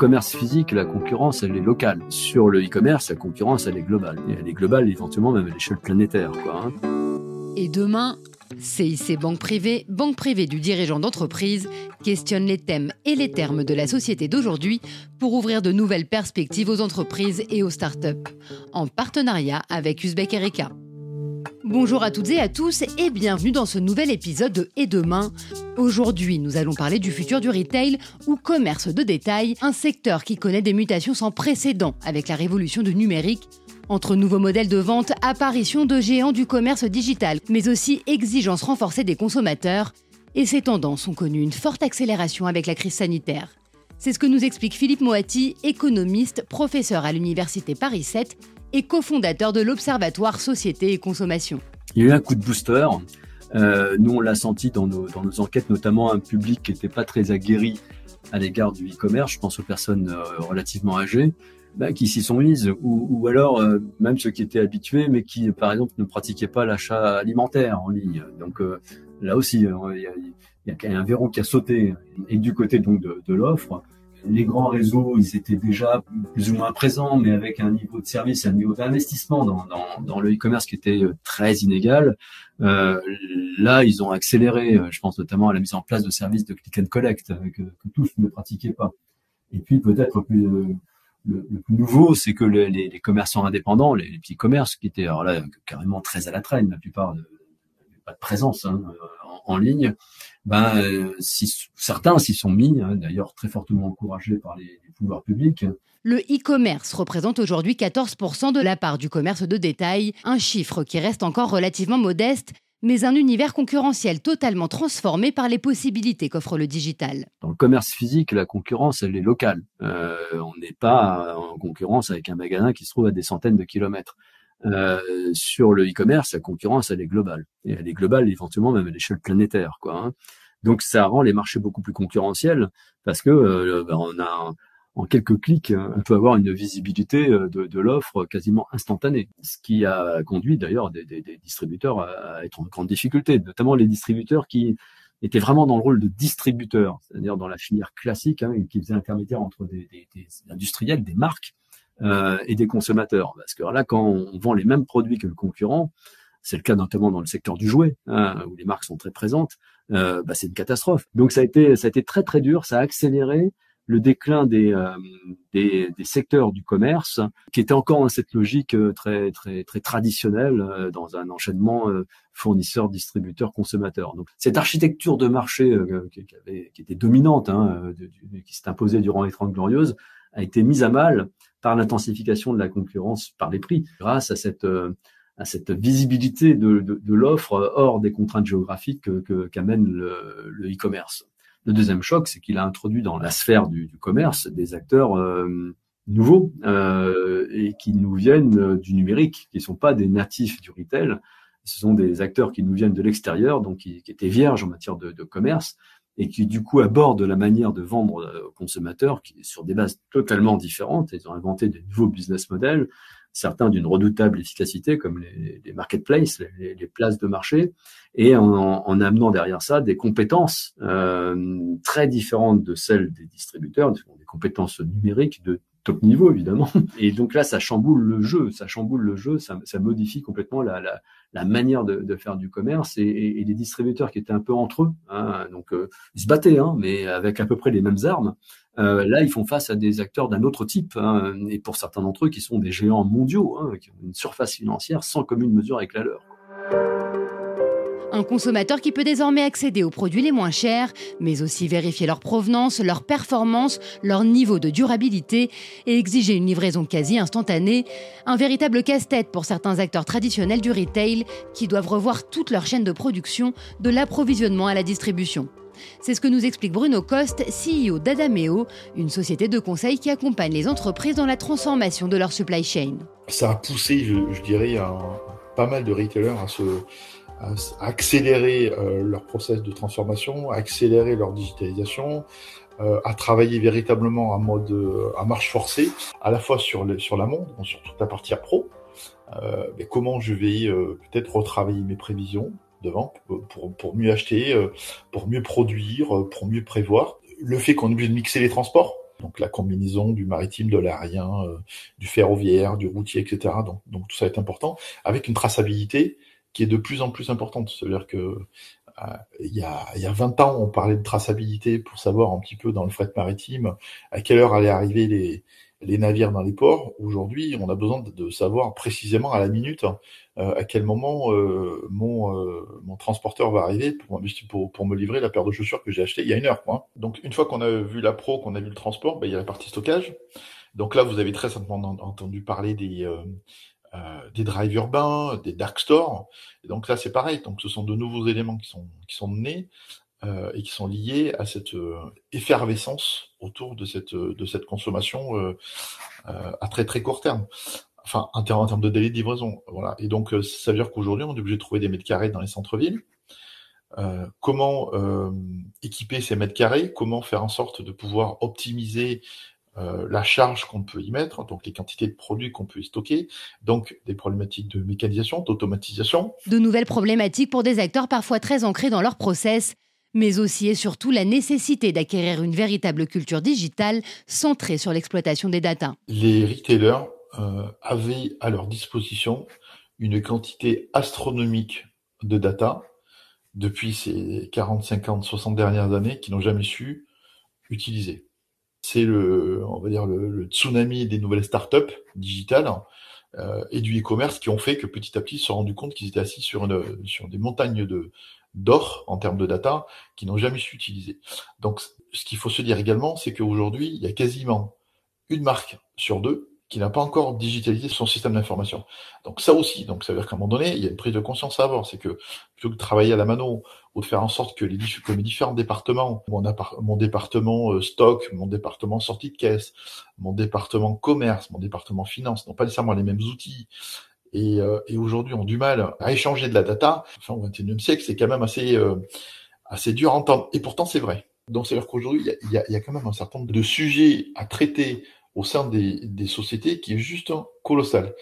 commerce physique, la concurrence, elle est locale. Sur le e-commerce, la concurrence, elle est globale. Et elle est globale, éventuellement même à l'échelle planétaire. Hein. Et demain, CIC Banque Privée, banque privée du dirigeant d'entreprise, questionne les thèmes et les termes de la société d'aujourd'hui pour ouvrir de nouvelles perspectives aux entreprises et aux startups, en partenariat avec Uzbek Erika. Bonjour à toutes et à tous et bienvenue dans ce nouvel épisode de Et demain. Aujourd'hui, nous allons parler du futur du retail ou commerce de détail, un secteur qui connaît des mutations sans précédent avec la révolution du numérique entre nouveaux modèles de vente, apparition de géants du commerce digital, mais aussi exigences renforcées des consommateurs, et ces tendances ont connu une forte accélération avec la crise sanitaire. C'est ce que nous explique Philippe Moati, économiste, professeur à l'Université Paris 7 et cofondateur de l'Observatoire Société et Consommation. Il y a eu un coup de booster. Euh, nous, on l'a senti dans nos, enquêtes, notamment un public qui n'était pas très aguerri à l'égard du e-commerce. Je pense aux personnes euh, relativement âgées bah, qui s'y sont mises, ou, alors euh, même ceux qui étaient habitués, mais qui, par exemple, ne pratiquaient pas l'achat alimentaire en ligne. Donc là aussi, il y, y, a, un verrou qui a sauté. Et du côté donc de, de l'offre, les grands réseaux, ils étaient déjà plus ou moins présents, mais avec un niveau de service, un niveau d'investissement dans, dans, dans, le e-commerce qui était très inégal. Euh, là, ils ont accéléré. Je pense notamment à la mise en place de services de click and collect que, que tous ne pratiquaient pas. Et puis peut-être plus le, plus nouveau, c'est que les, les, commerçants indépendants, les, petits commerces qui étaient alors là carrément très à la traîne, la plupart n'avaient pas de présence hein, en, ligne, ben euh, si, certains s'y sont mis, hein, d'ailleurs très fortement encouragés par les, les pouvoirs publics. Le e-commerce représente aujourd'hui 14% de la part du commerce de détail, un chiffre qui reste encore relativement modeste, mais un univers concurrentiel totalement transformé par les possibilités qu'offre le digital. Dans le commerce physique, la concurrence, elle est locale. Euh, on n'est pas en concurrence avec un magasin qui se trouve à des centaines de kilomètres. Euh, sur le e-commerce, la concurrence, elle est globale. Et elle est globale éventuellement même à l'échelle planétaire. Quoi, hein. Donc ça rend les marchés beaucoup plus concurrentiels parce que euh, ben, on a en quelques clics, hein, on peut avoir une visibilité euh, de, de l'offre quasiment instantanée. Ce qui a conduit d'ailleurs des, des, des, distributeurs à être en grande difficulté, notamment les distributeurs qui étaient vraiment dans le rôle de distributeurs, c'est-à-dire dans la filière classique, hein, qui faisait intermédiaire entre des, industriels, des marques euh, et des consommateurs. Parce que là, quand on vend les mêmes produits que le concurrent, c'est le cas notamment dans le secteur du jouet, hein, où les marques sont très présentes, euh, bah, c'est une catastrophe. Donc ça a été, ça a été très très dur, ça a accéléré le déclin des, euh, des, des, secteurs du commerce, qui était encore dans cette logique euh, très très très traditionnelle euh, dans un enchaînement fournisseur, distributeur, consommateur. Donc cette architecture de marché qui, avait, qui était dominante, hein, qui s'est imposée durant les Trente Glorieuses, a été mise à mal par l'intensification de la concurrence par les prix, grâce à cette à cette visibilité de, de, l'offre hors des contraintes géographiques qu'amène le e-commerce. Le deuxième choc, c'est qu'il a introduit dans la sphère du, du commerce des acteurs euh, nouveaux euh, et qui nous viennent euh, du numérique, qui ne sont pas des natifs du retail. Ce sont des acteurs qui nous viennent de l'extérieur, donc qui, qui, étaient vierges en matière de, commerce et qui du coup abordent la manière de vendre euh, aux consommateurs qui, sur des bases totalement différentes. Ils ont inventé de nouveaux business models certains d'une redoutable efficacité, comme les, marketplaces, les, les, places de marché, et en, en, amenant derrière ça des compétences euh, très différentes de celles des distributeurs, des compétences numériques de top niveau évidemment. Et donc là, ça chamboule le jeu, ça chamboule le jeu, ça, modifie complètement la, manière de, faire du commerce. Et, et, les distributeurs qui étaient un peu entre eux, hein, donc euh, ils se battaient, hein, mais avec à peu près les mêmes armes. Euh, là, ils font face à des acteurs d'un autre type, hein, et pour certains d'entre eux qui sont des géants mondiaux, qui ont une surface financière sans commune mesure avec la leur. Un consommateur qui peut désormais accéder aux produits les moins chers, mais aussi vérifier leur provenance, leur performance, leur niveau de durabilité et exiger une livraison quasi instantanée. Un véritable casse-tête pour certains acteurs traditionnels du retail qui doivent revoir toute leur chaîne de production, de l'approvisionnement à la distribution. C'est ce que nous explique Bruno Coste, CEO d'Adameo, une société de conseil qui accompagne les entreprises dans la transformation de leur supply chain. Ça a poussé, je, dirais, pas mal de retailers à, se, accélérer euh, leur process de transformation, à accélérer leur digitalisation, euh, à travailler véritablement en mode à marche forcée, à la fois sur, le, sur l'amont, sur toute la partie pro, euh, mais comment je vais peut-être retravailler mes prévisions, devant pour, pour mieux acheter, euh, pour mieux produire, euh, pour mieux prévoir. Le fait qu'on est obligé de mixer les transports, Donc la combinaison du maritime, de l'aérien, du ferroviaire, du routier, etc. Donc, donc tout ça est important, avec une traçabilité qui est de plus en plus importante. C'est-à-dire que il y, a, il y a 20 ans, on parlait de traçabilité pour savoir un petit peu dans le fret maritime à quelle heure allaient arriver les, les navires dans les ports. Aujourd'hui, on a besoin de, savoir précisément à la minute euh, à quel moment euh, mon, euh, mon transporteur va arriver pour, pour, pour, me livrer la paire de chaussures que j'ai acheté il y a une heure. Quoi. Donc une fois qu'on a vu la pro, qu'on a vu le transport, ben, il y a la partie stockage. Donc là, vous avez très simplement entendu parler des, euh, des drives urbains, des dark stores. Et donc là, c'est pareil. Donc ce sont de nouveaux éléments qui sont qui sont nés euh, et qui sont liés à cette euh, effervescence autour de cette de cette consommation euh, à très très court terme. Enfin, en termes, de délai de livraison, voilà. Et donc, ça veut dire qu'aujourd'hui, on est obligé de trouver des mètres carrés dans les centres-villes. comment équiper ces mètres carrés? Comment faire en sorte de pouvoir optimiser euh, la charge qu'on peut y mettre, donc les quantités de produits qu'on peut y stocker, donc des problématiques de mécanisation, d'automatisation. De nouvelles problématiques pour des acteurs parfois très ancrés dans leur process, mais aussi et surtout la nécessité d'acquérir une véritable culture digitale centrée sur l'exploitation des data. Les retailers euh, avaient à leur disposition une quantité astronomique de data depuis ces 40, 50, 60 dernières années qu'ils n'ont jamais su utiliser c'est le, on va dire le, tsunami des nouvelles startups digitales euh, et du e-commerce qui ont fait que petit à petit ils se sont rendus compte qu'ils étaient assis sur, une, sur des montagnes de d'or en termes de data qu'ils n'ont jamais su utiliser. Donc, ce qu'il faut se dire également, c'est qu'aujourd'hui, il y a quasiment une marque sur deux qui n'a pas encore digitalisé son système d'information. Donc ça aussi, donc ça veut dire qu'à un moment donné, il y a une prise de conscience à avoir, c'est que plutôt que de travailler à la mano ou de faire en sorte que les, différents départements, mon, département euh, stock, mon département sortie de caisse, mon département commerce, mon département finance, n'ont pas nécessairement les mêmes outils, et, euh, et aujourd'hui ont du mal à échanger de la data, enfin au XXIe siècle, c'est quand même assez, euh, assez dur à entendre. Et pourtant, c'est vrai. Donc, c'est-à-dire qu'aujourd'hui, il y a, il y a quand même un certain nombre de sujets à traiter au sein des, des sociétés qui est juste colossal.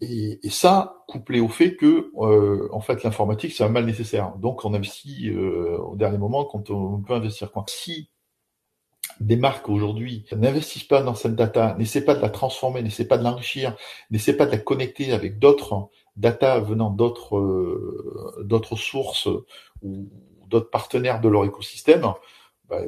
Et, et, ça, couplé au fait que, euh, en fait, l'informatique, c'est un mal nécessaire. Donc, on investit euh, au dernier moment quand on peut investir. Quoi. Si des marques aujourd'hui n'investissent pas dans cette data, n'essaient pas de la transformer, n'essaient pas de l'enrichir, n'essaient pas de la connecter avec d'autres data venant d'autres euh, d'autres sources ou d'autres partenaires de leur écosystème, bah,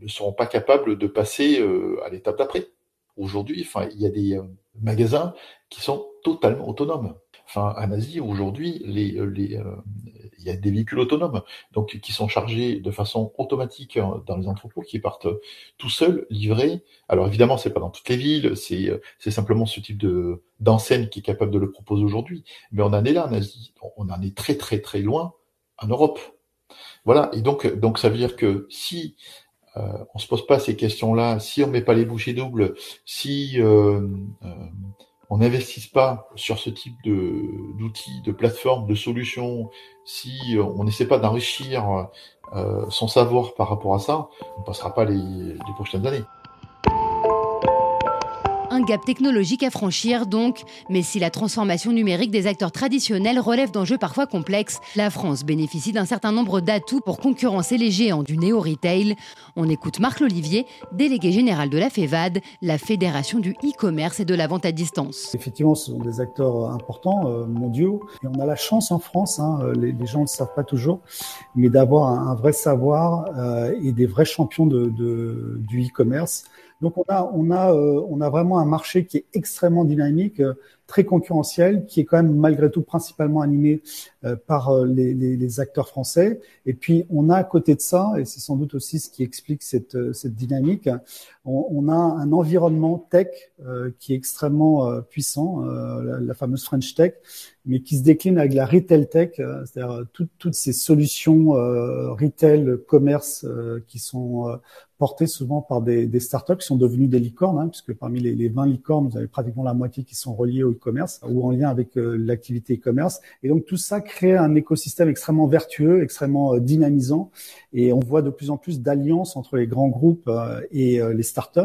ne seront pas capables de passer euh, à l'étape d'après. Aujourd'hui, enfin, il y a des euh, magasins qui sont totalement autonomes. Enfin, en Asie, aujourd'hui, les, euh, les, euh, il y a des véhicules autonomes, donc qui sont chargés de façon automatique hein, dans les entrepôts, qui partent tout seuls, livrés. Alors évidemment, c'est pas dans toutes les villes, c'est c'est simplement ce type de d'enseigne qui est capable de le proposer aujourd'hui. Mais on en est là en Asie, on en est très très très loin en Europe. Voilà, et donc donc ça veut dire que si euh, on se pose pas ces questions-là, si on met pas les bouchées doubles, si euh, euh, on n'investisse pas sur ce type de d'outils, de plateformes, de solutions, si on n'essaie pas d'enrichir son savoir par rapport à ça, on passera pas les, les prochaines années. Un gap technologique à franchir donc, mais si la transformation numérique des acteurs traditionnels relève d'enjeux parfois complexes, la France bénéficie d'un certain nombre d'atouts pour concurrencer les géants du néo-retail. On écoute Marc Lolivier, délégué général de la FEVAD, la Fédération du e-commerce et de la vente à distance. Effectivement, ce sont des acteurs importants, euh, mondiaux, et on a la chance en France, hein, les, gens ne le savent pas toujours, mais d'avoir un, vrai savoir euh, et des vrais champions du e-commerce. Donc on a, on a, euh, on a vraiment un marché qui est extrêmement dynamique, euh, très concurrentiel, qui est quand même malgré tout principalement animé euh, par les, les, les, acteurs français. Et puis on a à côté de ça, et c'est sans doute aussi ce qui explique cette, cette dynamique, on, on, a un environnement tech qui est extrêmement puissant, la, la, fameuse French Tech, mais qui se décline avec la retail tech, c'est-à-dire toutes ces solutions retail, commerce qui sont portés souvent par des, des startups qui sont devenues des licornes, hein, puisque parmi les, les 20 licornes, vous avez pratiquement la moitié qui sont reliées au e-commerce ou en lien avec euh, l'activité e-commerce. Et donc tout ça crée un écosystème extrêmement vertueux, extrêmement euh, dynamisant, et on voit de plus en plus d'alliances entre les grands groupes euh, et les startups.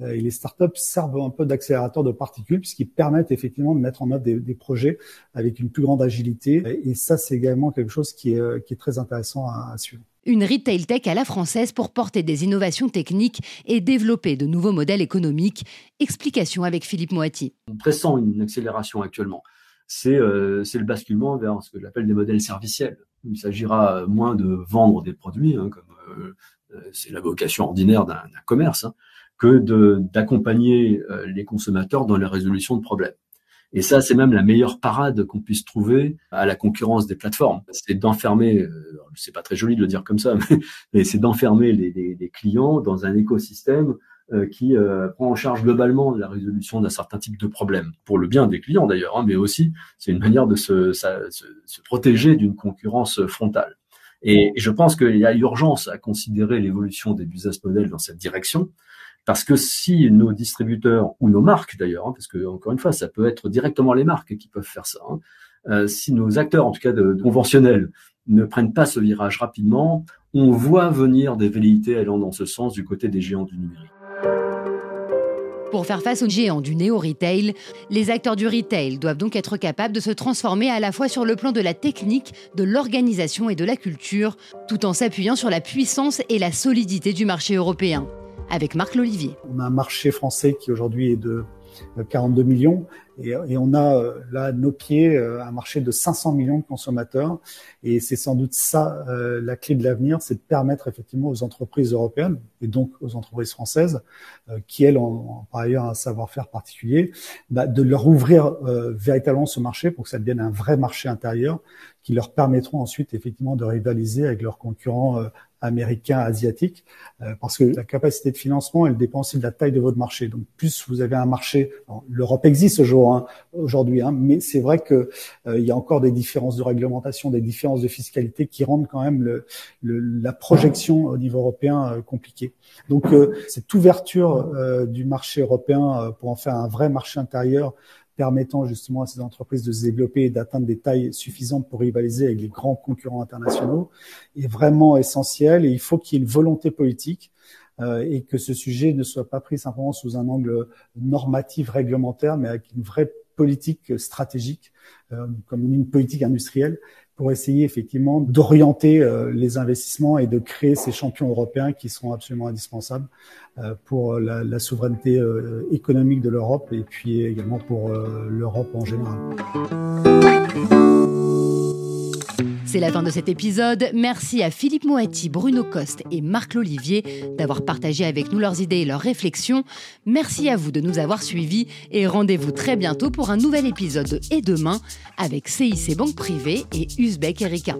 Et les startups servent un peu d'accélérateur de particules puisqu'ils permettent effectivement de mettre en œuvre des, des, projets avec une plus grande agilité. Et ça, c'est également quelque chose qui est, qui est très intéressant à, à suivre. Une retail tech à la française pour porter des innovations techniques et développer de nouveaux modèles économiques. Explication avec Philippe Moati. On pressent une accélération actuellement. C'est euh, le basculement vers ce que j'appelle des modèles serviciels. Il s'agira moins de vendre des produits, hein, comme euh, euh, c'est la vocation ordinaire d'un commerce, hein, que d'accompagner les consommateurs dans la résolution de problèmes. Et ça, c'est même la meilleure parade qu'on puisse trouver à la concurrence des plateformes. C'est d'enfermer, euh, c'est pas très joli de le dire comme ça, mais, c'est d'enfermer les, les, clients dans un écosystème euh, qui euh, prend en charge globalement la résolution d'un certain type de problème, pour le bien des clients d'ailleurs, hein, mais aussi c'est une manière de se, se, se protéger d'une concurrence frontale. Et je pense qu'il y a urgence à considérer l'évolution des business models dans cette direction. Parce que si nos distributeurs ou nos marques d'ailleurs, hein, parce que encore une fois, ça peut être directement les marques qui peuvent faire ça. Hein, euh, si nos acteurs, en tout cas de, conventionnels, ne prennent pas ce virage rapidement, on voit venir des velléités allant dans ce sens du côté des géants du numérique. Pour faire face aux géants du néo-retail, les acteurs du retail doivent donc être capables de se transformer à la fois sur le plan de la technique, de l'organisation et de la culture, tout en s'appuyant sur la puissance et la solidité du marché européen avec Marc Lolivier. On a un marché français qui aujourd'hui est de 42 millions et, on a euh, là nos pieds euh, un marché de 500 millions de consommateurs et c'est sans doute ça euh, la clé de l'avenir, c'est de permettre effectivement aux entreprises européennes et donc aux entreprises françaises qui elles ont, par ailleurs un savoir-faire particulier, bah, de leur ouvrir véritablement ce marché pour que ça devienne un vrai marché intérieur qui leur permettront ensuite effectivement de rivaliser avec leurs concurrents américains, asiatiques, parce que la capacité de financement, elle dépend aussi de la taille de votre marché. Donc plus vous avez un marché, l'Europe existe aujourd'hui, Hein, aujourd'hui, hein, mais c'est vrai que euh, il y a encore des différences de réglementation, des différences de fiscalité qui rendent quand même le, la projection au niveau européen euh, compliquée. Donc euh, cette ouverture du marché européen pour en faire un vrai marché intérieur permettant justement à ces entreprises de se développer et d'atteindre des tailles suffisantes pour rivaliser avec les grands concurrents internationaux est vraiment essentiel. Et il faut qu'il y ait une volonté politique euh, et que ce sujet ne soit pas pris simplement sous un angle normatif réglementaire, mais avec une vraie politique stratégique, euh, comme une politique industrielle, pour essayer effectivement d'orienter euh, les investissements et de créer ces champions européens qui seront absolument indispensables pour la, la souveraineté économique de l'Europe et puis également pour l'Europe en général. C'est la fin de cet épisode. Merci à Philippe Moati, Bruno Coste et Marc Lolivier d'avoir partagé avec nous leurs idées et leurs réflexions. Merci à vous de nous avoir suivis et rendez-vous très bientôt pour un nouvel épisode Et demain avec CIC Banque Privée et Uzbek Erika.